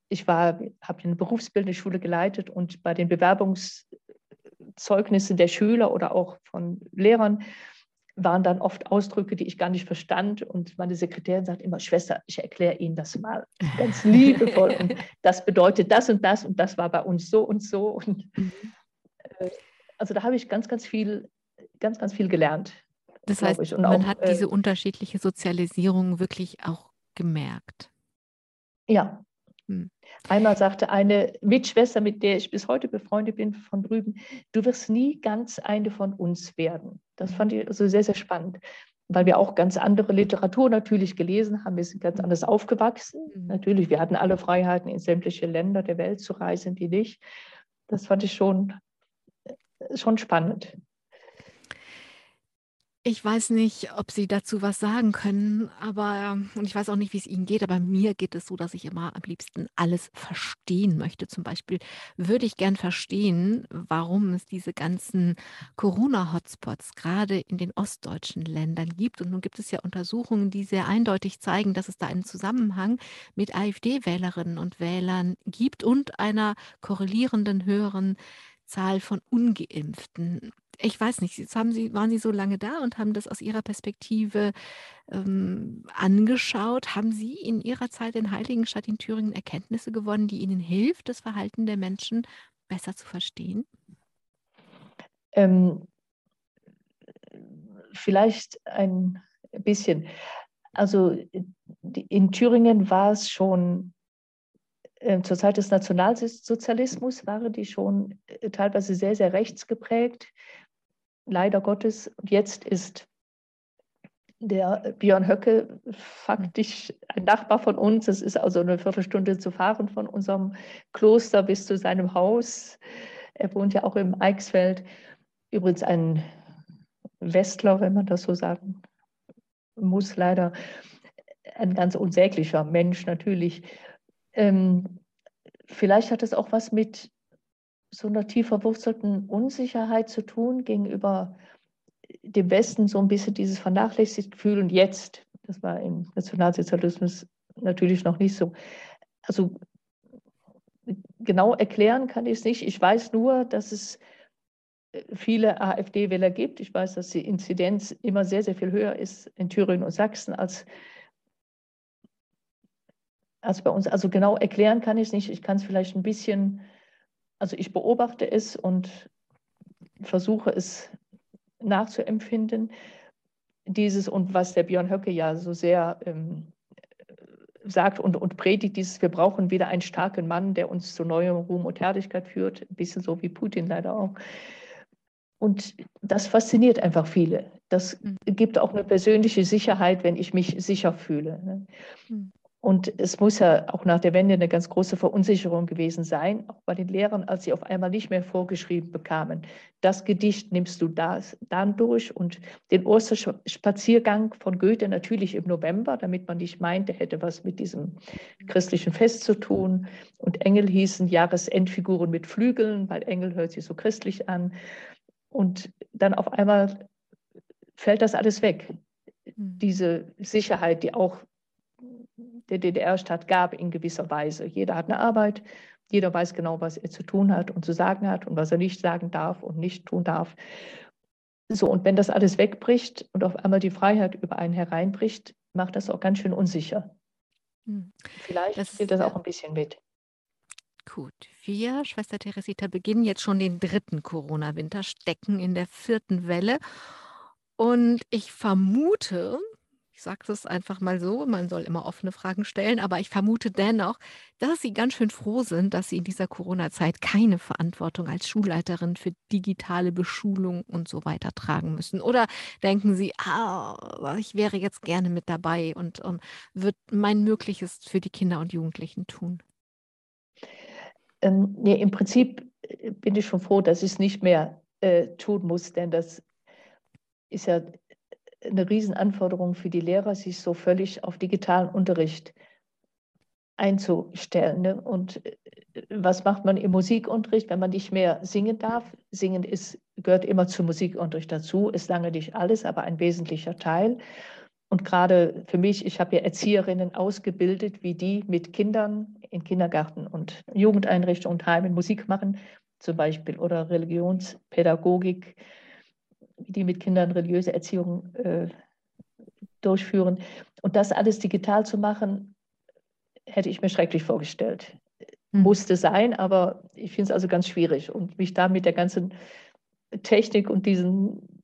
ich war, habe eine berufsbildende Schule geleitet und bei den Bewerbungszeugnissen der Schüler oder auch von Lehrern waren dann oft Ausdrücke, die ich gar nicht verstand. Und meine Sekretärin sagt immer, Schwester, ich erkläre Ihnen das mal ganz (laughs) liebevoll. und das bedeutet das und das und das war bei uns so und so. Und mhm. äh, also da habe ich ganz, ganz viel, ganz, ganz viel gelernt. Das heißt, man auch, hat diese äh, unterschiedliche Sozialisierung wirklich auch gemerkt. Ja. Hm. Einmal sagte eine Mitschwester, mit der ich bis heute befreundet bin, von drüben, du wirst nie ganz eine von uns werden. Das fand ich also sehr, sehr spannend. weil wir auch ganz andere Literatur natürlich gelesen haben. Wir sind ganz anders aufgewachsen. Mhm. Natürlich, wir hatten alle Freiheiten, in sämtliche Länder der Welt zu reisen, die nicht. Das fand ich schon, schon spannend. Ich weiß nicht, ob Sie dazu was sagen können, aber und ich weiß auch nicht, wie es Ihnen geht, aber mir geht es so, dass ich immer am liebsten alles verstehen möchte. Zum Beispiel würde ich gern verstehen, warum es diese ganzen Corona-Hotspots gerade in den ostdeutschen Ländern gibt. Und nun gibt es ja Untersuchungen, die sehr eindeutig zeigen, dass es da einen Zusammenhang mit AfD-Wählerinnen und Wählern gibt und einer korrelierenden höheren Zahl von Ungeimpften. Ich weiß nicht, jetzt haben Sie, waren Sie so lange da und haben das aus Ihrer Perspektive ähm, angeschaut. Haben Sie in Ihrer Zeit in Heiligenstadt in Thüringen Erkenntnisse gewonnen, die Ihnen hilft, das Verhalten der Menschen besser zu verstehen? Ähm, vielleicht ein bisschen. Also in Thüringen war es schon zur Zeit des Nationalsozialismus waren die schon äh, teilweise sehr, sehr rechtsgeprägt. Leider Gottes. Und jetzt ist der Björn Höcke faktisch ein Nachbar von uns. Es ist also eine Viertelstunde zu fahren von unserem Kloster bis zu seinem Haus. Er wohnt ja auch im Eichsfeld. Übrigens ein Westler, wenn man das so sagen muss, leider. Ein ganz unsäglicher Mensch natürlich. Ähm, vielleicht hat es auch was mit so einer tief verwurzelten Unsicherheit zu tun gegenüber dem Westen, so ein bisschen dieses vernachlässigt Gefühl. Und jetzt, das war im Nationalsozialismus natürlich noch nicht so. Also genau erklären kann ich es nicht. Ich weiß nur, dass es viele AfD-Wähler gibt. Ich weiß, dass die Inzidenz immer sehr, sehr viel höher ist in Thüringen und Sachsen als als bei uns. Also genau erklären kann ich es nicht. Ich kann es vielleicht ein bisschen, also ich beobachte es und versuche es nachzuempfinden. Dieses und was der Björn Höcke ja so sehr ähm, sagt und, und predigt, dieses, wir brauchen wieder einen starken Mann, der uns zu neuem Ruhm und Herrlichkeit führt, ein bisschen so wie Putin leider auch. Und das fasziniert einfach viele. Das mhm. gibt auch eine persönliche Sicherheit, wenn ich mich sicher fühle. Und es muss ja auch nach der Wende eine ganz große Verunsicherung gewesen sein, auch bei den Lehrern, als sie auf einmal nicht mehr vorgeschrieben bekamen. Das Gedicht nimmst du das, dann durch und den Osterspaziergang von Goethe natürlich im November, damit man nicht meint, er hätte was mit diesem christlichen Fest zu tun. Und Engel hießen Jahresendfiguren mit Flügeln, weil Engel hört sich so christlich an. Und dann auf einmal fällt das alles weg. Hm. Diese Sicherheit, die auch der DDR-Staat gab in gewisser Weise. Jeder hat eine Arbeit, jeder weiß genau, was er zu tun hat und zu sagen hat und was er nicht sagen darf und nicht tun darf. So, und wenn das alles wegbricht und auf einmal die Freiheit über einen hereinbricht, macht das auch ganz schön unsicher. Hm. Vielleicht das spielt das auch ein bisschen mit. Gut, wir, Schwester Teresita, beginnen jetzt schon den dritten Corona-Winter, stecken in der vierten Welle. Und ich vermute, ich sage es einfach mal so, man soll immer offene Fragen stellen, aber ich vermute dennoch, dass Sie ganz schön froh sind, dass Sie in dieser Corona-Zeit keine Verantwortung als Schulleiterin für digitale Beschulung und so weiter tragen müssen. Oder denken Sie, ah, ich wäre jetzt gerne mit dabei und, und würde mein Mögliches für die Kinder und Jugendlichen tun? Ähm, nee, Im Prinzip äh, bin ich schon froh, dass ich es nicht mehr äh, tun muss, denn das ist ja eine Riesenanforderung für die Lehrer, sich so völlig auf digitalen Unterricht einzustellen. Ne? Und äh, was macht man im Musikunterricht, wenn man nicht mehr singen darf? Singen ist, gehört immer zum Musikunterricht dazu, ist lange nicht alles, aber ein wesentlicher Teil. Und gerade für mich, ich habe ja Erzieherinnen ausgebildet, wie die mit Kindern in Kindergarten und Jugendeinrichtungen und Heimen Musik machen, zum Beispiel, oder Religionspädagogik die mit Kindern religiöse Erziehung äh, durchführen. Und das alles digital zu machen, hätte ich mir schrecklich vorgestellt. Mhm. Musste sein, aber ich finde es also ganz schwierig. Und mich da mit der ganzen Technik und diesen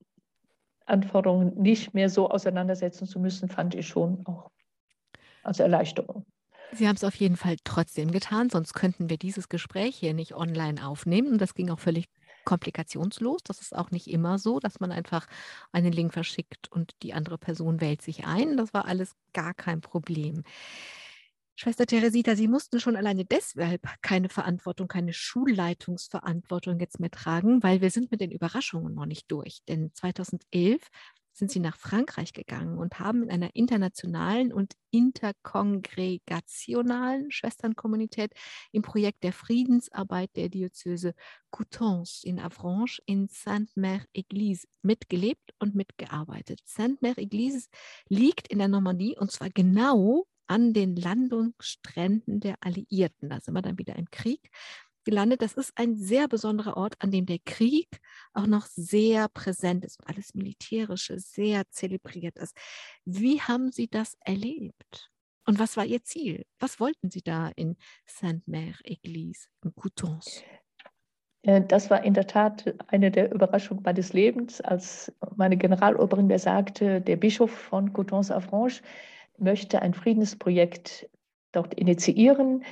Anforderungen nicht mehr so auseinandersetzen zu müssen, fand ich schon auch als Erleichterung. Sie haben es auf jeden Fall trotzdem getan, sonst könnten wir dieses Gespräch hier nicht online aufnehmen. Und das ging auch völlig komplikationslos. Das ist auch nicht immer so, dass man einfach einen Link verschickt und die andere Person wählt sich ein. Das war alles gar kein Problem. Schwester Teresita, Sie mussten schon alleine deshalb keine Verantwortung, keine Schulleitungsverantwortung jetzt mehr tragen, weil wir sind mit den Überraschungen noch nicht durch. Denn 2011 sind sie nach Frankreich gegangen und haben in einer internationalen und interkongregationalen Schwesternkommunität im Projekt der Friedensarbeit der Diözese Coutances in Avranches in Sainte-Mère-Église mitgelebt und mitgearbeitet. Sainte-Mère-Église liegt in der Normandie und zwar genau an den Landungsstränden der Alliierten. Da sind wir dann wieder im Krieg gelandet. Das ist ein sehr besonderer Ort, an dem der Krieg auch noch sehr präsent ist und alles Militärische sehr zelebriert ist. Wie haben Sie das erlebt? Und was war Ihr Ziel? Was wollten Sie da in Sainte-Mère-Église, in Coutances? Äh, das war in der Tat eine der Überraschungen meines Lebens, als meine Generaloberin mir sagte, der Bischof von Coutances-Avranches möchte ein Friedensprojekt dort initiieren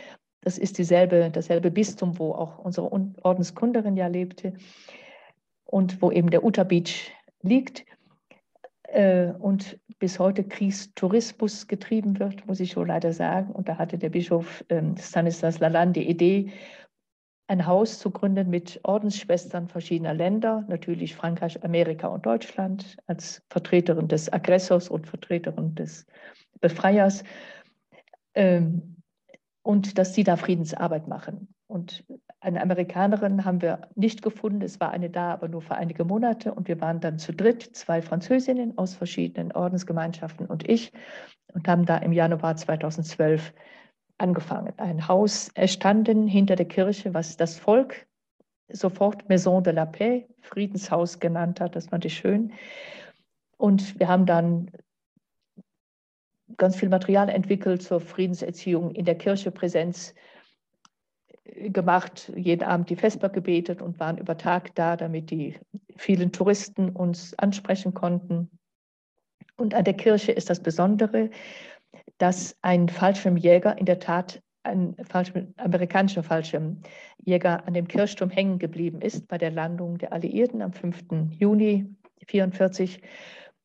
das ist dieselbe, dasselbe Bistum, wo auch unsere Ordenskunderin ja lebte und wo eben der Utah Beach liegt äh, und bis heute Kriegstourismus getrieben wird, muss ich so leider sagen. Und da hatte der Bischof ähm, Stanislas Lalande die Idee, ein Haus zu gründen mit Ordensschwestern verschiedener Länder, natürlich Frankreich, Amerika und Deutschland, als Vertreterin des Aggressors und Vertreterin des Befreiers. Ähm, und dass sie da Friedensarbeit machen. Und eine Amerikanerin haben wir nicht gefunden. Es war eine da, aber nur für einige Monate. Und wir waren dann zu dritt, zwei Französinnen aus verschiedenen Ordensgemeinschaften und ich, und haben da im Januar 2012 angefangen. Ein Haus erstanden hinter der Kirche, was das Volk sofort Maison de la Paix, Friedenshaus genannt hat. Das fand ich schön. Und wir haben dann ganz viel Material entwickelt zur Friedenserziehung in der Kirche Präsenz äh, gemacht, jeden Abend die Vesper gebetet und waren über Tag da, damit die vielen Touristen uns ansprechen konnten. Und an der Kirche ist das Besondere, dass ein Fallschirmjäger in der Tat ein Fallschirm, amerikanischer Fallschirmjäger an dem Kirchturm hängen geblieben ist bei der Landung der Alliierten am 5. Juni 1944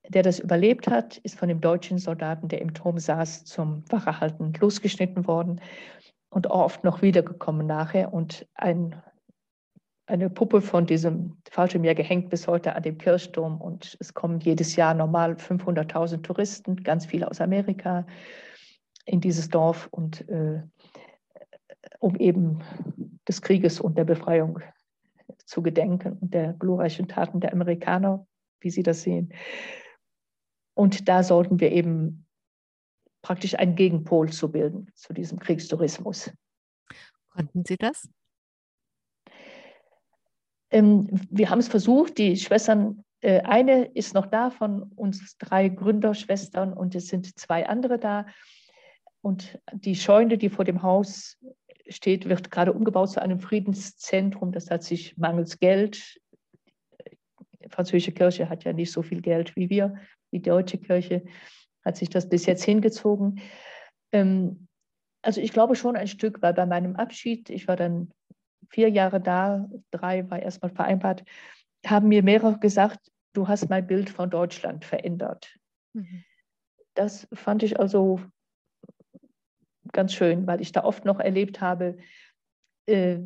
der das überlebt hat, ist von dem deutschen Soldaten, der im Turm saß, zum Wachehalten losgeschnitten worden und oft noch wiedergekommen nachher. Und ein, eine Puppe von diesem Fallschirmjäger hängt bis heute an dem Kirchturm. Und es kommen jedes Jahr normal 500.000 Touristen, ganz viele aus Amerika, in dieses Dorf, und, äh, um eben des Krieges und der Befreiung zu gedenken und der glorreichen Taten der Amerikaner, wie Sie das sehen. Und da sollten wir eben praktisch einen Gegenpol zu bilden zu diesem Kriegstourismus. Konnten Sie das? Ähm, wir haben es versucht, die Schwestern, äh, eine ist noch da von uns drei Gründerschwestern und es sind zwei andere da. Und die Scheune, die vor dem Haus steht, wird gerade umgebaut zu einem Friedenszentrum. Das hat sich mangels Geld, die französische Kirche hat ja nicht so viel Geld wie wir, die deutsche Kirche hat sich das bis jetzt hingezogen. Ähm, also ich glaube schon ein Stück, weil bei meinem Abschied, ich war dann vier Jahre da, drei war erstmal vereinbart, haben mir mehrere gesagt, du hast mein Bild von Deutschland verändert. Mhm. Das fand ich also ganz schön, weil ich da oft noch erlebt habe, äh,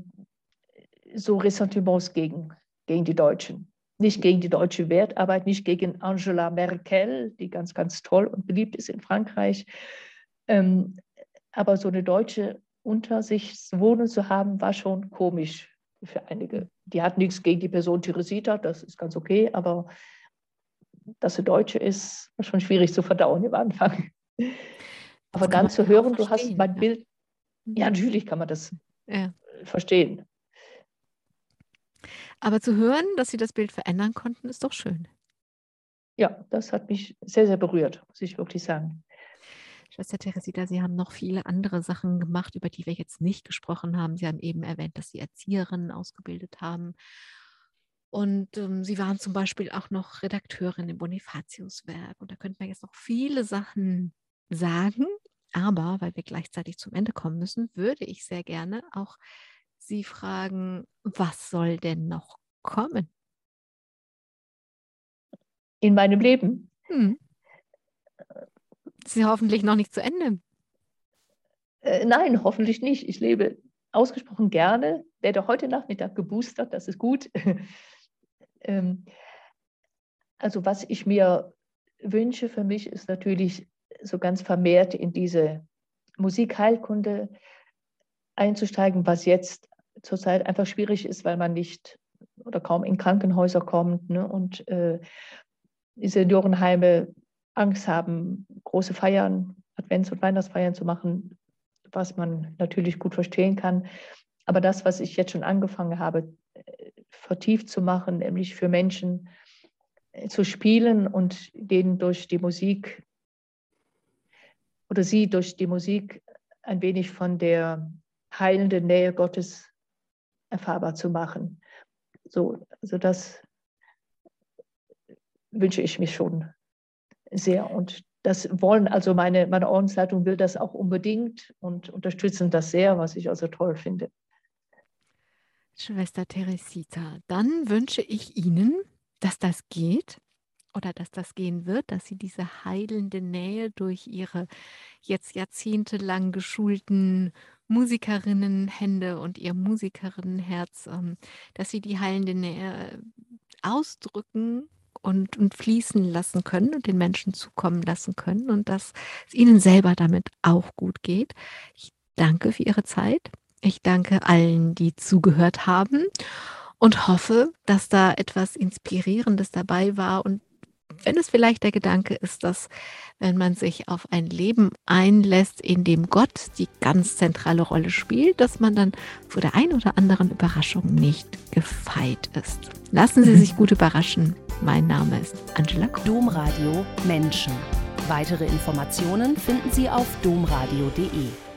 so Ressentiments gegen, gegen die Deutschen nicht gegen die deutsche Wertarbeit, nicht gegen Angela Merkel, die ganz, ganz toll und beliebt ist in Frankreich. Ähm, aber so eine Deutsche unter sich wohnen zu haben, war schon komisch für einige. Die hat nichts gegen die Person Teresita, das ist ganz okay, aber dass sie Deutsche ist, war schon schwierig zu verdauen im Anfang. Aber dann zu hören, du hast mein Bild, ja, natürlich kann man das ja. verstehen. Aber zu hören, dass Sie das Bild verändern konnten, ist doch schön. Ja, das hat mich sehr, sehr berührt, muss ich wirklich sagen. Schwester Teresita, Sie haben noch viele andere Sachen gemacht, über die wir jetzt nicht gesprochen haben. Sie haben eben erwähnt, dass Sie Erzieherinnen ausgebildet haben. Und ähm, Sie waren zum Beispiel auch noch Redakteurin im Bonifatiuswerk. Und da könnten wir jetzt noch viele Sachen sagen. Aber weil wir gleichzeitig zum Ende kommen müssen, würde ich sehr gerne auch Sie fragen, was soll denn noch kommen? In meinem Leben. Hm. Sie hoffentlich noch nicht zu Ende. Äh, nein, hoffentlich nicht. Ich lebe ausgesprochen gerne. Werde heute Nachmittag geboostert, das ist gut. (laughs) ähm, also was ich mir wünsche für mich ist natürlich so ganz vermehrt in diese Musikheilkunde einzusteigen, was jetzt zurzeit einfach schwierig ist, weil man nicht oder kaum in Krankenhäuser kommt ne? und äh, die Seniorenheime Angst haben, große Feiern, Advents- und Weihnachtsfeiern zu machen, was man natürlich gut verstehen kann. Aber das, was ich jetzt schon angefangen habe, äh, vertieft zu machen, nämlich für Menschen äh, zu spielen und denen durch die Musik oder sie durch die Musik ein wenig von der heilenden Nähe Gottes erfahrbar zu machen. So, also das wünsche ich mir schon sehr. Und das wollen, also meine, meine Ordensleitung will das auch unbedingt und unterstützen das sehr, was ich also toll finde. Schwester Teresita, dann wünsche ich Ihnen, dass das geht oder dass das gehen wird, dass Sie diese heilende Nähe durch Ihre jetzt jahrzehntelang geschulten Musikerinnenhände und Ihr Musikerinnenherz, ähm, dass Sie die heilende Nähe ausdrücken und, und fließen lassen können und den Menschen zukommen lassen können und dass es ihnen selber damit auch gut geht. Ich danke für Ihre Zeit. Ich danke allen, die zugehört haben und hoffe, dass da etwas Inspirierendes dabei war und wenn es vielleicht der Gedanke ist, dass wenn man sich auf ein Leben einlässt, in dem Gott die ganz zentrale Rolle spielt, dass man dann vor der ein oder anderen Überraschung nicht gefeit ist. Lassen Sie (laughs) sich gut überraschen. Mein Name ist Angela Kuh. Domradio Menschen. Weitere Informationen finden Sie auf domradio.de.